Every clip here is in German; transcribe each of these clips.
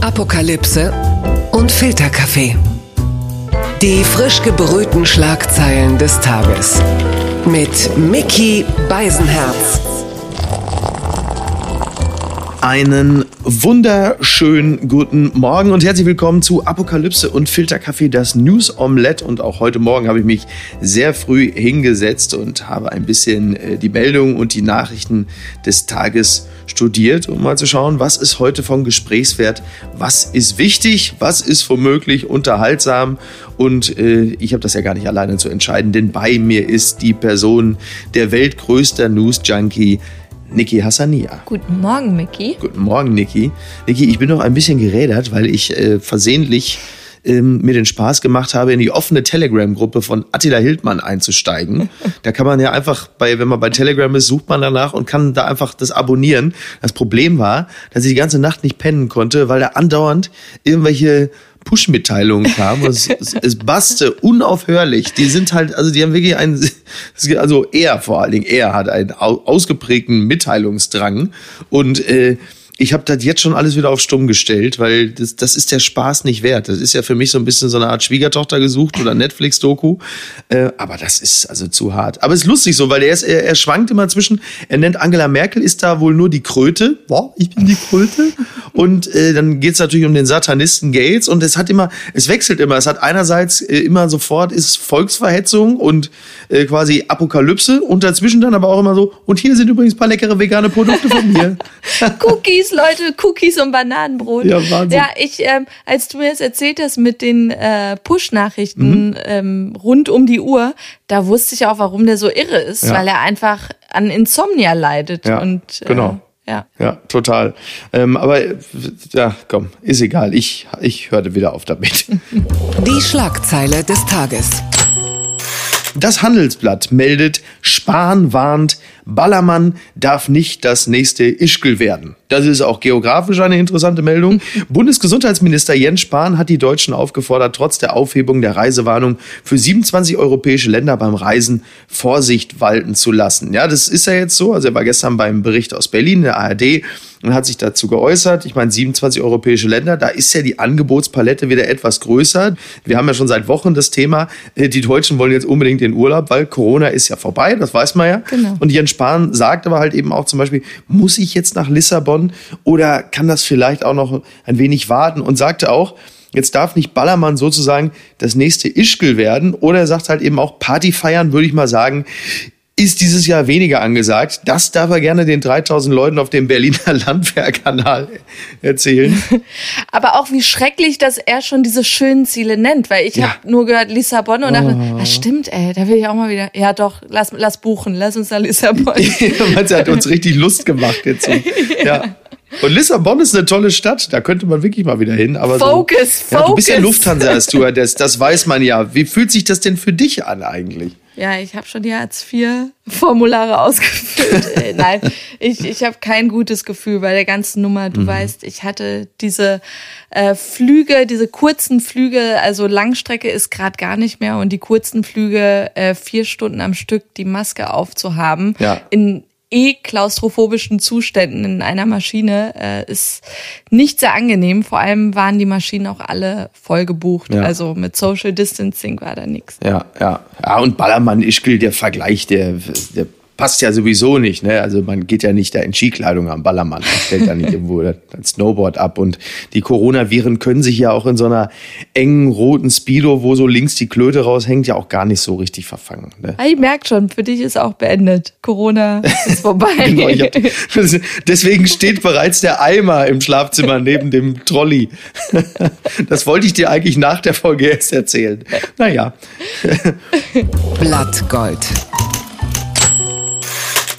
Apokalypse und Filterkaffee. Die frisch gebrühten Schlagzeilen des Tages. Mit Mickey Beisenherz. Einen wunderschönen guten Morgen und herzlich willkommen zu Apokalypse und Filterkaffee, das News Omelette. Und auch heute Morgen habe ich mich sehr früh hingesetzt und habe ein bisschen äh, die Meldungen und die Nachrichten des Tages studiert, um mal zu schauen, was ist heute von Gesprächswert, was ist wichtig, was ist womöglich unterhaltsam. Und äh, ich habe das ja gar nicht alleine zu entscheiden, denn bei mir ist die Person, der weltgrößter News-Junkie, Niki Hassania. Guten Morgen, Mickey. Guten Morgen, Niki. Niki, ich bin noch ein bisschen gerädert, weil ich äh, versehentlich ähm, mir den Spaß gemacht habe, in die offene Telegram-Gruppe von Attila Hildmann einzusteigen. da kann man ja einfach bei, wenn man bei Telegram ist, sucht man danach und kann da einfach das abonnieren. Das Problem war, dass ich die ganze Nacht nicht pennen konnte, weil da andauernd irgendwelche Push-Mitteilungen kamen. Es, es, es basste unaufhörlich. Die sind halt, also die haben wirklich einen, also er vor allen Dingen, er hat einen ausgeprägten Mitteilungsdrang und äh, ich habe das jetzt schon alles wieder auf stumm gestellt, weil das, das ist der Spaß nicht wert. Das ist ja für mich so ein bisschen so eine Art Schwiegertochter gesucht oder Netflix-Doku. Äh, aber das ist also zu hart. Aber es ist lustig so, weil er, ist, er, er schwankt immer zwischen, er nennt Angela Merkel, ist da wohl nur die Kröte. Boah, ich bin die Kröte. Und äh, dann geht's natürlich um den Satanisten Gates und es hat immer, es wechselt immer. Es hat einerseits äh, immer sofort ist Volksverhetzung und äh, quasi Apokalypse und dazwischen dann aber auch immer so, und hier sind übrigens paar leckere vegane Produkte von mir. Cookies Cookies, Leute, Cookies und Bananenbrot. Ja, Wahnsinn. Ja, ich, ähm, als du mir das erzählt hast mit den äh, Push-Nachrichten mhm. ähm, rund um die Uhr, da wusste ich auch, warum der so irre ist, ja. weil er einfach an Insomnia leidet. Ja, und, äh, genau. Ja. ja, total. Ähm, aber ja, komm, ist egal. Ich, ich hörte wieder auf damit. Die Schlagzeile des Tages. Das Handelsblatt meldet, Spahn warnt, Ballermann darf nicht das nächste Ischgl werden. Das ist auch geografisch eine interessante Meldung. Bundesgesundheitsminister Jens Spahn hat die Deutschen aufgefordert, trotz der Aufhebung der Reisewarnung für 27 europäische Länder beim Reisen Vorsicht walten zu lassen. Ja, das ist ja jetzt so. Also er war gestern beim Bericht aus Berlin, der ARD, und hat sich dazu geäußert. Ich meine, 27 europäische Länder, da ist ja die Angebotspalette wieder etwas größer. Wir haben ja schon seit Wochen das Thema, äh, die Deutschen wollen jetzt unbedingt den Urlaub, weil Corona ist ja vorbei, das weiß man ja. Genau. Und Jens Spahn sagt aber halt eben auch zum Beispiel, muss ich jetzt nach Lissabon oder kann das vielleicht auch noch ein wenig warten? Und sagte auch, Jetzt darf nicht Ballermann sozusagen das nächste Ischgl werden. Oder er sagt halt eben auch, Party feiern, würde ich mal sagen, ist dieses Jahr weniger angesagt. Das darf er gerne den 3000 Leuten auf dem Berliner Landwehrkanal erzählen. Aber auch wie schrecklich, dass er schon diese schönen Ziele nennt, weil ich ja. habe nur gehört Lissabon und oh. dachte, ah, stimmt, ey, da will ich auch mal wieder. Ja, doch, lass, lass buchen, lass uns nach Lissabon. Man hat uns richtig Lust gemacht jetzt. So. ja. ja. Und Lissabon ist eine tolle Stadt, da könnte man wirklich mal wieder hin. Aber Focus, so, ja, Du bist ja Lufthansa-Stewardess, das weiß man ja. Wie fühlt sich das denn für dich an eigentlich? Ja, ich habe schon die Hartz-IV-Formulare ausgefüllt. Äh, nein, ich, ich habe kein gutes Gefühl bei der ganzen Nummer. Du mhm. weißt, ich hatte diese äh, Flüge, diese kurzen Flüge, also Langstrecke ist gerade gar nicht mehr und die kurzen Flüge, äh, vier Stunden am Stück die Maske aufzuhaben, ja. in eh klaustrophobischen Zuständen in einer Maschine äh, ist nicht sehr angenehm. Vor allem waren die Maschinen auch alle voll gebucht. Ja. Also mit Social Distancing war da nichts. Ja, ja. Ja, und Ballermann Ischgl, der Vergleich, der, der passt ja sowieso nicht. Ne? Also man geht ja nicht da in Skikleidung am Ballermann, man stellt da nicht irgendwo das Snowboard ab. Und die Coronaviren können sich ja auch in so einer engen roten Speedo, wo so links die Klöte raushängt, ja auch gar nicht so richtig verfangen. Ne? Ich merke schon, für dich ist auch beendet. Corona ist vorbei. genau, hab, deswegen steht bereits der Eimer im Schlafzimmer neben dem Trolley. das wollte ich dir eigentlich nach der Folge erst erzählen. Naja. Blattgold.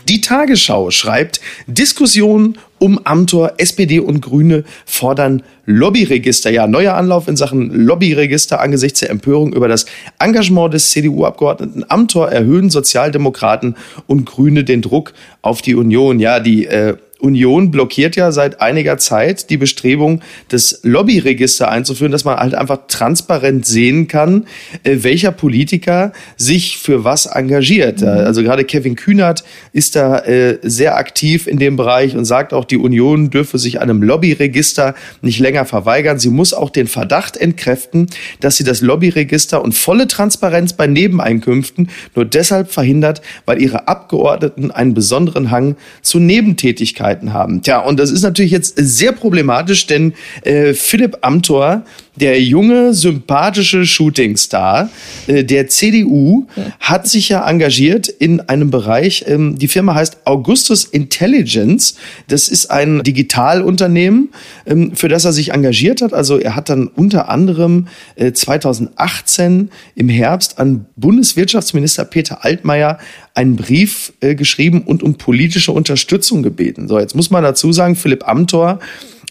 Die Tagesschau schreibt, Diskussion um Amtor, SPD und Grüne fordern Lobbyregister. Ja, neuer Anlauf in Sachen Lobbyregister angesichts der Empörung über das Engagement des CDU-Abgeordneten Amtor erhöhen Sozialdemokraten und Grüne den Druck auf die Union. Ja, die äh, Union blockiert ja seit einiger Zeit die Bestrebung, das Lobbyregister einzuführen, dass man halt einfach transparent sehen kann, äh, welcher Politiker sich für was engagiert. Mhm. Also gerade Kevin Kühnert ist da äh, sehr aktiv in dem Bereich und sagt auch, die Union dürfe sich einem Lobbyregister nicht länger verweigern. Sie muss auch den Verdacht entkräften, dass sie das Lobbyregister und volle Transparenz bei Nebeneinkünften nur deshalb verhindert, weil ihre Abgeordneten einen besonderen Hang zu Nebentätigkeiten Möglichkeiten haben. Tja, und das ist natürlich jetzt sehr problematisch, denn äh, Philipp Amthor, der junge, sympathische Shootingstar äh, der CDU, hat sich ja engagiert in einem Bereich, ähm, die Firma heißt Augustus Intelligence. Das ist ein Digitalunternehmen, ähm, für das er sich engagiert hat. Also er hat dann unter anderem äh, 2018 im Herbst an Bundeswirtschaftsminister Peter Altmaier einen Brief äh, geschrieben und um politische Unterstützung gebeten. So, jetzt muss man dazu sagen, Philipp Amthor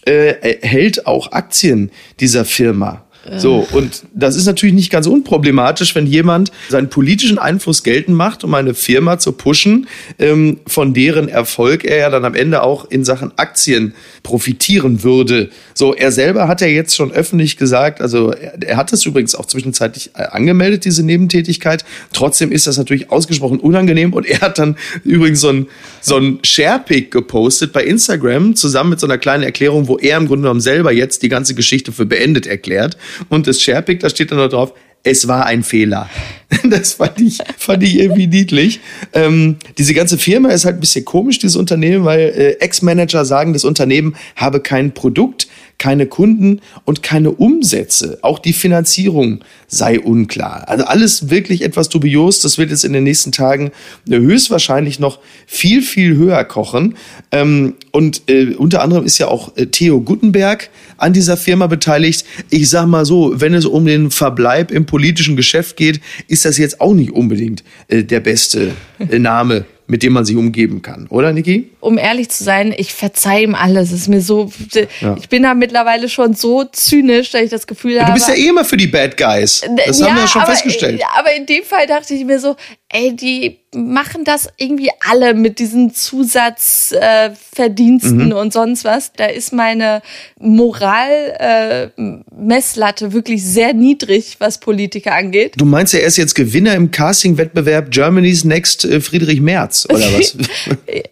äh, hält auch Aktien dieser Firma. So, und das ist natürlich nicht ganz unproblematisch, wenn jemand seinen politischen Einfluss geltend macht, um eine Firma zu pushen, ähm, von deren Erfolg er ja dann am Ende auch in Sachen Aktien profitieren würde. So, er selber hat ja jetzt schon öffentlich gesagt, also er, hat es übrigens auch zwischenzeitlich äh, angemeldet, diese Nebentätigkeit. Trotzdem ist das natürlich ausgesprochen unangenehm und er hat dann übrigens so ein, so ein Sharepick gepostet bei Instagram zusammen mit so einer kleinen Erklärung, wo er im Grunde genommen selber jetzt die ganze Geschichte für beendet erklärt. Und das Sharepick, da steht dann noch drauf, es war ein Fehler. Das fand ich, fand ich irgendwie niedlich. Ähm, diese ganze Firma ist halt ein bisschen komisch, dieses Unternehmen, weil äh, Ex-Manager sagen, das Unternehmen habe kein Produkt, keine Kunden und keine Umsätze. Auch die Finanzierung sei unklar. Also alles wirklich etwas dubios. Das wird jetzt in den nächsten Tagen höchstwahrscheinlich noch viel, viel höher kochen. Ähm, und äh, unter anderem ist ja auch äh, Theo Guttenberg an dieser Firma beteiligt. Ich sag mal so, wenn es um den Verbleib im politischen Geschäft geht, ist das jetzt auch nicht unbedingt äh, der beste Name mit dem man sich umgeben kann, oder Niki? Um ehrlich zu sein, ich verzeihe ihm alles. Es ist mir so, ja. ich bin da mittlerweile schon so zynisch, dass ich das Gefühl ja, habe. Du bist ja eh immer für die Bad Guys. Das ja, haben wir ja schon aber, festgestellt. Aber in dem Fall dachte ich mir so, ey, die machen das irgendwie alle mit diesen Zusatzverdiensten äh, mhm. und sonst was. Da ist meine Moral-Messlatte äh, wirklich sehr niedrig, was Politiker angeht. Du meinst ja, er ist jetzt Gewinner im Casting-Wettbewerb Germany's Next äh, Friedrich Merz, oder was?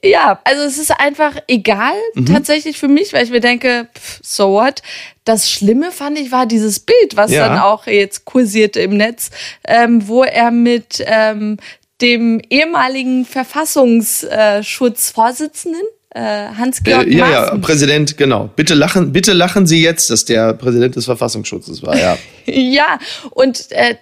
ja, also es ist einfach egal mhm. tatsächlich für mich, weil ich mir denke, pff, so what? Das Schlimme fand ich war dieses Bild, was ja. dann auch jetzt kursierte im Netz, ähm, wo er mit ähm, dem ehemaligen Verfassungsschutzvorsitzenden äh, Hans-Georg äh, Ja, ja, Präsident, genau. Bitte lachen, bitte lachen Sie jetzt, dass der Präsident des Verfassungsschutzes war, ja. ja, und äh,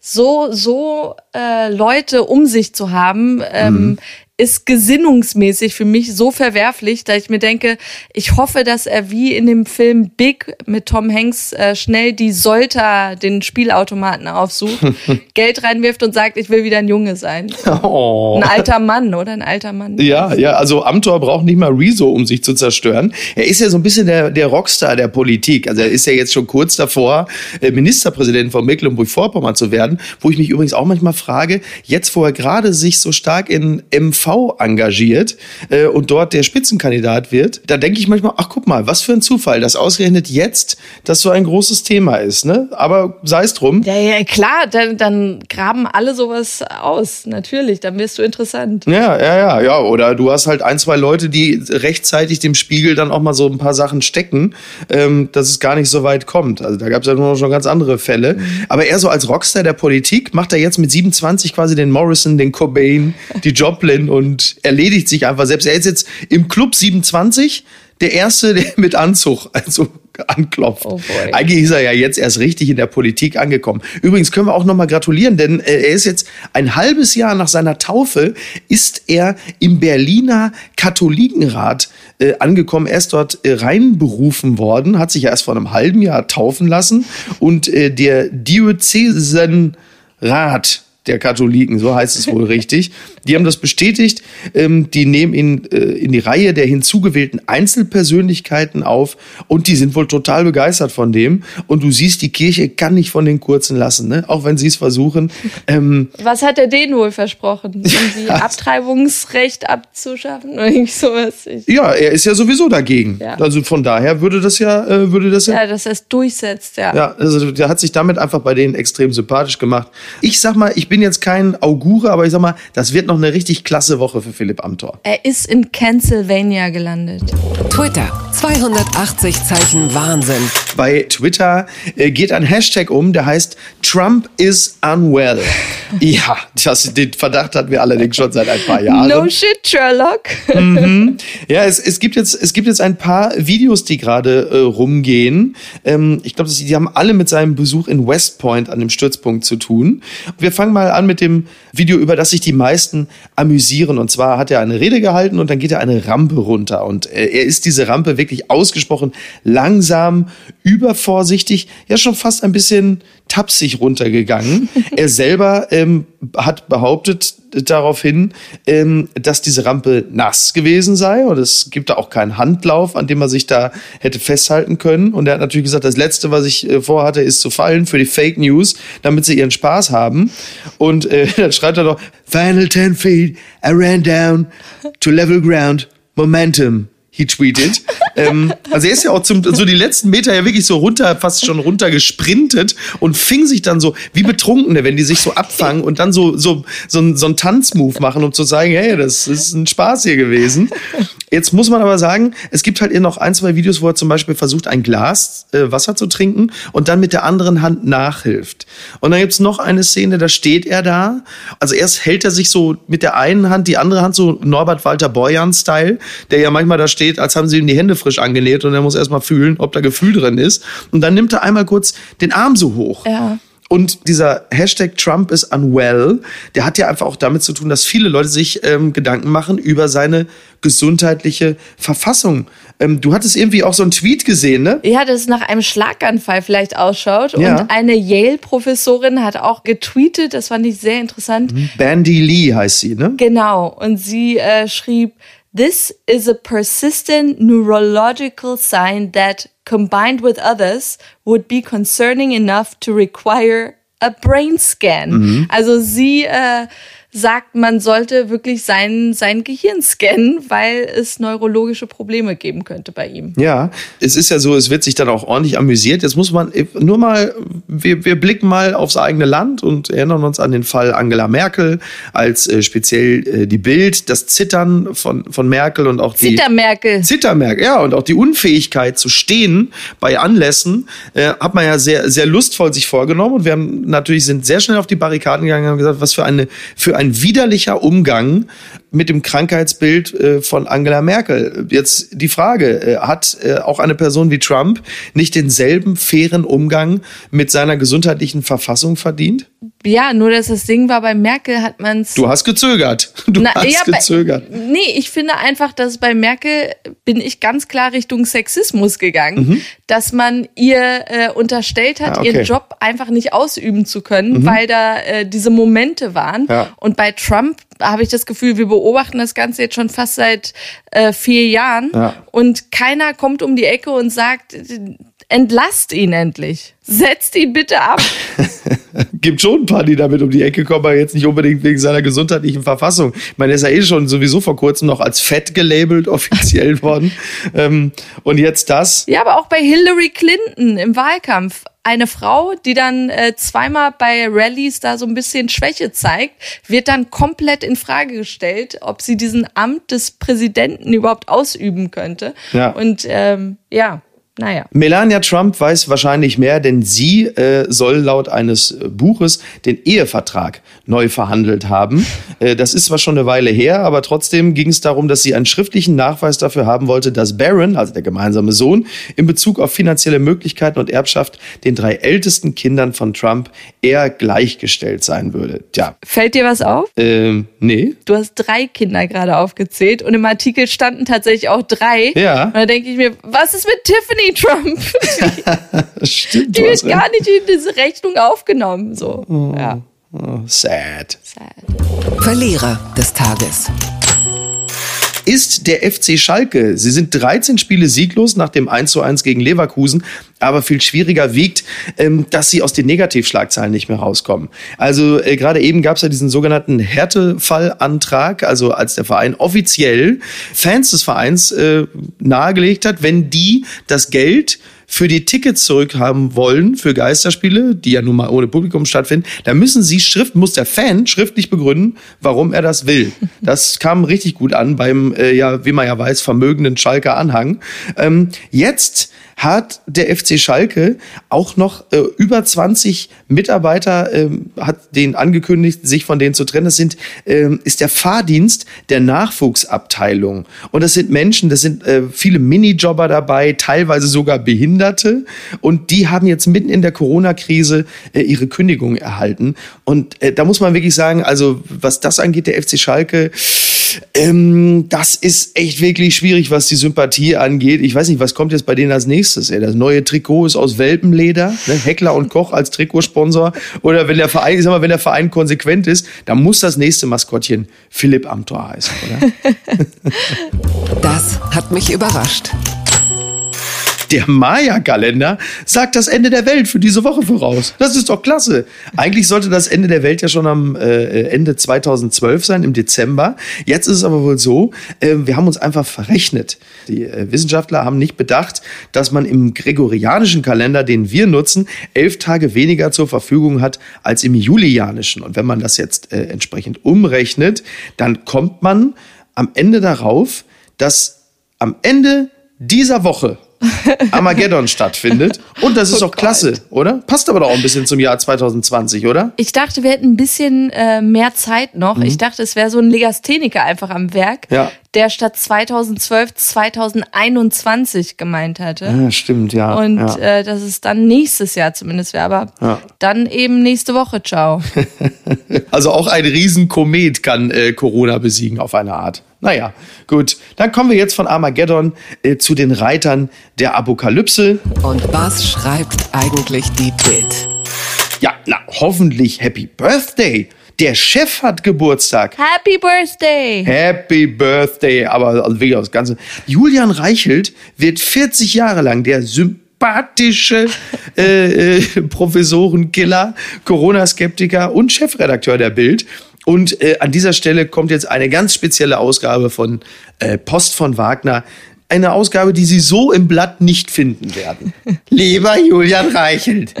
so so äh, Leute um sich zu haben, ähm, mhm ist gesinnungsmäßig für mich so verwerflich, dass ich mir denke, ich hoffe, dass er wie in dem Film Big mit Tom Hanks äh, schnell die Solta, den Spielautomaten aufsucht, Geld reinwirft und sagt, ich will wieder ein Junge sein. Oh. Ein alter Mann, oder? Ein alter Mann. Ja, ja, also Amtor braucht nicht mal Rezo, um sich zu zerstören. Er ist ja so ein bisschen der, der Rockstar der Politik. Also er ist ja jetzt schon kurz davor, äh, Ministerpräsident von Mecklenburg-Vorpommern zu werden, wo ich mich übrigens auch manchmal frage, jetzt wo er gerade sich so stark in MV engagiert äh, und dort der Spitzenkandidat wird, da denke ich manchmal, ach guck mal, was für ein Zufall, dass ausgerechnet jetzt das so ein großes Thema ist. Ne? Aber sei es drum. Ja, ja, klar, dann, dann graben alle sowas aus, natürlich, dann wirst du interessant. Ja, ja, ja, ja. Oder du hast halt ein, zwei Leute, die rechtzeitig dem Spiegel dann auch mal so ein paar Sachen stecken, ähm, dass es gar nicht so weit kommt. Also da gab es ja nur noch schon ganz andere Fälle. Mhm. Aber er so als Rockstar der Politik macht er jetzt mit 27 quasi den Morrison, den Cobain, die Joplin und erledigt sich einfach selbst. Er ist jetzt im Club 27 der Erste, der mit Anzug also anklopft. Oh Eigentlich ist er ja jetzt erst richtig in der Politik angekommen. Übrigens können wir auch nochmal gratulieren, denn äh, er ist jetzt ein halbes Jahr nach seiner Taufe, ist er im Berliner Katholikenrat äh, angekommen. Er ist dort äh, reinberufen worden, hat sich ja erst vor einem halben Jahr taufen lassen und äh, der Diözesenrat der Katholiken, so heißt es wohl richtig. Die haben das bestätigt. Ähm, die nehmen ihn äh, in die Reihe der hinzugewählten Einzelpersönlichkeiten auf und die sind wohl total begeistert von dem. Und du siehst, die Kirche kann nicht von den Kurzen lassen, ne? auch wenn sie es versuchen. Ähm, Was hat er denen wohl versprochen? Irgendwie Abtreibungsrecht abzuschaffen oder irgendwie sowas? Ich, ja, er ist ja sowieso dagegen. Ja. Also von daher würde das ja, äh, würde das ja ja, dass er es durchsetzt, ja. Ja, also der hat sich damit einfach bei denen extrem sympathisch gemacht. Ich sag mal, ich bin jetzt kein Augure, aber ich sag mal, das wird noch eine richtig klasse Woche für Philipp Amthor. Er ist in Pennsylvania gelandet. Twitter. 280 Zeichen Wahnsinn. Bei Twitter äh, geht ein Hashtag um, der heißt Trump is unwell. ja, das, den Verdacht hatten wir allerdings schon seit ein paar Jahren. No shit, Sherlock. Ja, es, es, gibt jetzt, es gibt jetzt ein paar Videos, die gerade äh, rumgehen. Ähm, ich glaube, die haben alle mit seinem Besuch in West Point an dem Stützpunkt zu tun. Wir fangen mal an mit dem Video, über das sich die meisten amüsieren. Und zwar hat er eine Rede gehalten und dann geht er eine Rampe runter. Und äh, er ist diese Rampe wirklich ausgesprochen langsam, übervorsichtig, ja schon fast ein bisschen tapsig runtergegangen. er selber ähm, hat behauptet daraufhin, ähm, dass diese Rampe nass gewesen sei und es gibt da auch keinen Handlauf, an dem man sich da hätte festhalten können. Und er hat natürlich gesagt, das Letzte, was ich äh, vorhatte, ist zu fallen für die Fake News, damit sie ihren Spaß haben. Und äh, dann schreibt er doch, Final 10 feet, I ran down to level ground, momentum. He tweeted. ähm, also er ist ja auch zum, so die letzten Meter ja wirklich so runter, fast schon runter gesprintet und fing sich dann so, wie Betrunkene, wenn die sich so abfangen und dann so, so, so, so einen Tanzmove machen, um zu sagen, hey, das ist ein Spaß hier gewesen. Jetzt muss man aber sagen, es gibt halt eher noch ein, zwei Videos, wo er zum Beispiel versucht, ein Glas äh, Wasser zu trinken und dann mit der anderen Hand nachhilft. Und dann gibt's noch eine Szene, da steht er da. Also erst hält er sich so mit der einen Hand, die andere Hand so Norbert Walter Borjan-Style, der ja manchmal da steht, als haben sie ihm die Hände frisch angenäht und er muss erstmal fühlen, ob da Gefühl drin ist. Und dann nimmt er einmal kurz den Arm so hoch. Ja. Und dieser Hashtag Trump is unwell, der hat ja einfach auch damit zu tun, dass viele Leute sich ähm, Gedanken machen über seine gesundheitliche Verfassung. Ähm, du hattest irgendwie auch so einen Tweet gesehen, ne? Ja, dass es nach einem Schlaganfall vielleicht ausschaut. Ja. Und eine Yale-Professorin hat auch getweetet, das fand ich sehr interessant. Bandy Lee heißt sie, ne? Genau. Und sie äh, schrieb, This is a persistent neurological sign that, combined with others, would be concerning enough to require a brain scan. Also sie äh, sagt, man sollte wirklich sein, sein Gehirn scannen, weil es neurologische Probleme geben könnte bei ihm. Ja, es ist ja so, es wird sich dann auch ordentlich amüsiert. Jetzt muss man nur mal, wir, wir blicken mal aufs eigene Land und erinnern uns an den Fall Angela Merkel, als äh, speziell äh, die Bild, das Zittern von, von Merkel und auch die Zittermerkel. Zittermerk, ja, und auch die Unfähigkeit zu stehen bei Anlässen, äh, hat man ja sehr, sehr lustvoll sich vorgenommen. Und wir haben natürlich sind sehr schnell auf die Barrikaden gegangen und haben gesagt, was für eine, für ein widerlicher Umgang mit dem Krankheitsbild äh, von Angela Merkel. Jetzt die Frage, äh, hat äh, auch eine Person wie Trump nicht denselben fairen Umgang mit seiner gesundheitlichen Verfassung verdient? Ja, nur dass das Ding war, bei Merkel hat man es Du hast gezögert. Du hast bei- gezögert. nee, ich finde einfach, dass bei Merkel bin ich ganz klar Richtung Sexismus gegangen, dass man ihr äh, unterstellt hat, Ah, okay. Mhm. ihren Job einfach nicht ausüben zu können, weil da äh, diese Momente waren. Ja. Und bei Trump habe ich das Gefühl, wir beobachten das Ganze jetzt schon fast seit äh, vier Jahren Ja. und keiner kommt um die Ecke und sagt, entlasst ihn endlich. Setzt ihn bitte ab. gibt schon ein paar, die damit um die Ecke kommen, aber jetzt nicht unbedingt wegen seiner gesundheitlichen Verfassung. Ich meine, er ist ja eh schon sowieso vor kurzem noch als fett gelabelt offiziell worden. Ähm, und jetzt das. Ja, aber auch bei Hillary Clinton im Wahlkampf. Eine Frau, die dann äh, zweimal bei Rallyes da so ein bisschen Schwäche zeigt, wird dann komplett in Frage gestellt, ob sie diesen Amt des Präsidenten überhaupt ausüben könnte. Ja. Und ähm, ja, naja. Melania Trump weiß wahrscheinlich mehr, denn sie äh, soll laut eines äh, Buches den Ehevertrag neu verhandelt haben. Äh, das ist zwar schon eine Weile her, aber trotzdem ging es darum, dass sie einen schriftlichen Nachweis dafür haben wollte, dass Barron, also der gemeinsame Sohn, in Bezug auf finanzielle Möglichkeiten und Erbschaft den drei ältesten Kindern von Trump eher gleichgestellt sein würde. Tja, Fällt dir was auf? ähm, nee. Du hast drei Kinder gerade aufgezählt und im Artikel standen tatsächlich auch drei. Ja. Und da denke ich mir, was ist mit Tiffany Trump? Stimmt, Die wird gar nicht in diese Rechnung aufgenommen. So. Ja. Oh, sad. Sad. Verlierer des Tages. Ist der FC Schalke. Sie sind 13 Spiele sieglos nach dem 1 zu 1 gegen Leverkusen. Aber viel schwieriger wiegt, ähm, dass sie aus den Negativschlagzeilen nicht mehr rauskommen. Also äh, gerade eben gab es ja diesen sogenannten Härtefallantrag, also als der Verein offiziell Fans des Vereins äh, nahegelegt hat, wenn die das Geld für die Tickets zurückhaben wollen für Geisterspiele, die ja nun mal ohne Publikum stattfinden, dann müssen sie schrift, muss der Fan schriftlich begründen, warum er das will. Das kam richtig gut an beim, äh, ja, wie man ja weiß, vermögenden Schalker Anhang. Ähm, jetzt hat der FC Schalke auch noch äh, über 20 Mitarbeiter, ähm, hat den angekündigt, sich von denen zu trennen. Das sind, ähm, ist der Fahrdienst der Nachwuchsabteilung. Und das sind Menschen, das sind äh, viele Minijobber dabei, teilweise sogar Behinderte. Und die haben jetzt mitten in der Corona-Krise äh, ihre Kündigung erhalten. Und äh, da muss man wirklich sagen, also was das angeht, der FC Schalke, ähm, das ist echt wirklich schwierig, was die Sympathie angeht. Ich weiß nicht, was kommt jetzt bei denen als nächstes? Ey? Das neue Trikot ist aus Welpenleder, ne? Heckler und Koch als Trikotsponsor. Oder wenn der Verein, ich sag mal, wenn der Verein konsequent ist, dann muss das nächste Maskottchen Philipp Amthor heißen, oder? Das hat mich überrascht. Der Maya-Kalender sagt das Ende der Welt für diese Woche voraus. Das ist doch klasse. Eigentlich sollte das Ende der Welt ja schon am äh, Ende 2012 sein, im Dezember. Jetzt ist es aber wohl so, äh, wir haben uns einfach verrechnet. Die äh, Wissenschaftler haben nicht bedacht, dass man im gregorianischen Kalender, den wir nutzen, elf Tage weniger zur Verfügung hat als im julianischen. Und wenn man das jetzt äh, entsprechend umrechnet, dann kommt man am Ende darauf, dass am Ende dieser Woche Armageddon stattfindet. Und das ist Oh doch klasse, oder? Passt aber doch auch ein bisschen zum Jahr 2020, oder? Ich dachte, wir hätten ein bisschen äh, mehr Zeit noch. Ich dachte, es wäre so ein Legastheniker einfach am Werk, Mhm. Ja. der statt 2012 2021 gemeint hatte. Ja, stimmt, ja. Und ja. äh, dass es dann nächstes Jahr zumindest wäre. Aber Ja. dann eben nächste Woche. Ciao. Also auch ein Riesenkomet kann äh, Corona besiegen auf eine Art. Naja, gut. Dann kommen wir jetzt von Armageddon äh, zu den Reitern der Apokalypse. Und was schreibt eigentlich die Bild? Ja, na, hoffentlich Happy Birthday. Der Chef hat Geburtstag. Happy Birthday! Happy Birthday, aber also wirklich das Ganze. Julian Reichelt wird 40 Jahre lang der sympathische äh, äh, Professorenkiller, Corona-Skeptiker und Chefredakteur der Bild. Und äh, an dieser Stelle kommt jetzt eine ganz spezielle Ausgabe von äh, Post von Wagner. Eine Ausgabe, die Sie so im Blatt nicht finden werden. Lieber Julian Reichelt,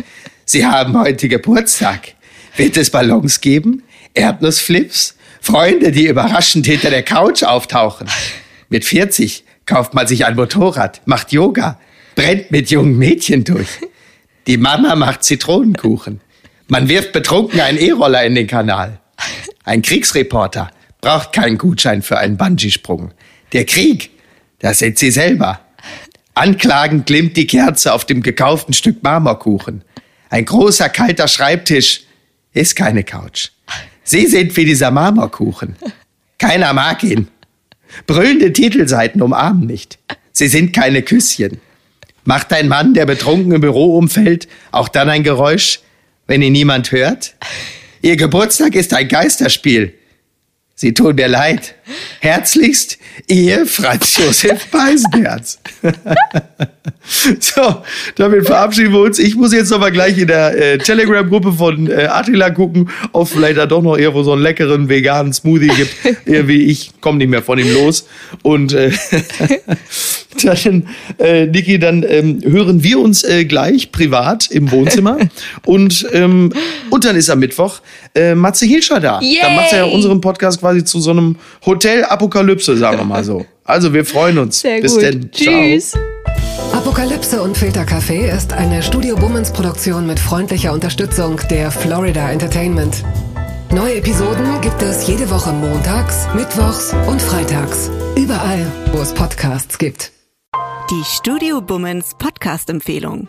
Sie haben heute Geburtstag. Wird es Ballons geben? Erdnussflips? Freunde, die überraschend hinter der Couch auftauchen? Mit 40 kauft man sich ein Motorrad, macht Yoga, brennt mit jungen Mädchen durch. Die Mama macht Zitronenkuchen. Man wirft betrunken einen E-Roller in den Kanal. Ein Kriegsreporter braucht keinen Gutschein für einen Bungee-Sprung. Der Krieg, das sind Sie selber. Anklagend glimmt die Kerze auf dem gekauften Stück Marmorkuchen. Ein großer kalter Schreibtisch ist keine Couch. Sie sind wie dieser Marmorkuchen. Keiner mag ihn. Brüllende Titelseiten umarmen nicht. Sie sind keine Küsschen. Macht ein Mann, der betrunken im Büro umfällt, auch dann ein Geräusch, wenn ihn niemand hört? Ihr Geburtstag ist ein Geisterspiel. Sie tun mir leid. Herzlichst, Ihr Franz Josef Beisenherz. so, damit verabschieden wir uns. Ich muss jetzt noch mal gleich in der äh, Telegram-Gruppe von äh, Attila gucken, ob es vielleicht da doch noch irgendwo so einen leckeren veganen Smoothie gibt. Irgendwie, ich komme nicht mehr von ihm los. Und äh, dann, äh, Niki, dann ähm, hören wir uns äh, gleich privat im Wohnzimmer. und, ähm, und dann ist am Mittwoch äh, Matze Hilscher da. Yay! Dann macht er ja unseren Podcast quasi zu so einem Hotel-Apokalypse, sagen wir mal so. Also wir freuen uns. Sehr Bis gut. denn. Ciao. Tschüss. Apokalypse und Filtercafé ist eine Studio Bummens Produktion mit freundlicher Unterstützung der Florida Entertainment. Neue Episoden gibt es jede Woche montags, mittwochs und freitags. Überall, wo es Podcasts gibt. Die Studio Bummens Podcast-Empfehlung.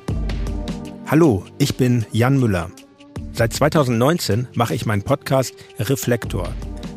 Hallo, ich bin Jan Müller. Seit 2019 mache ich meinen Podcast Reflektor.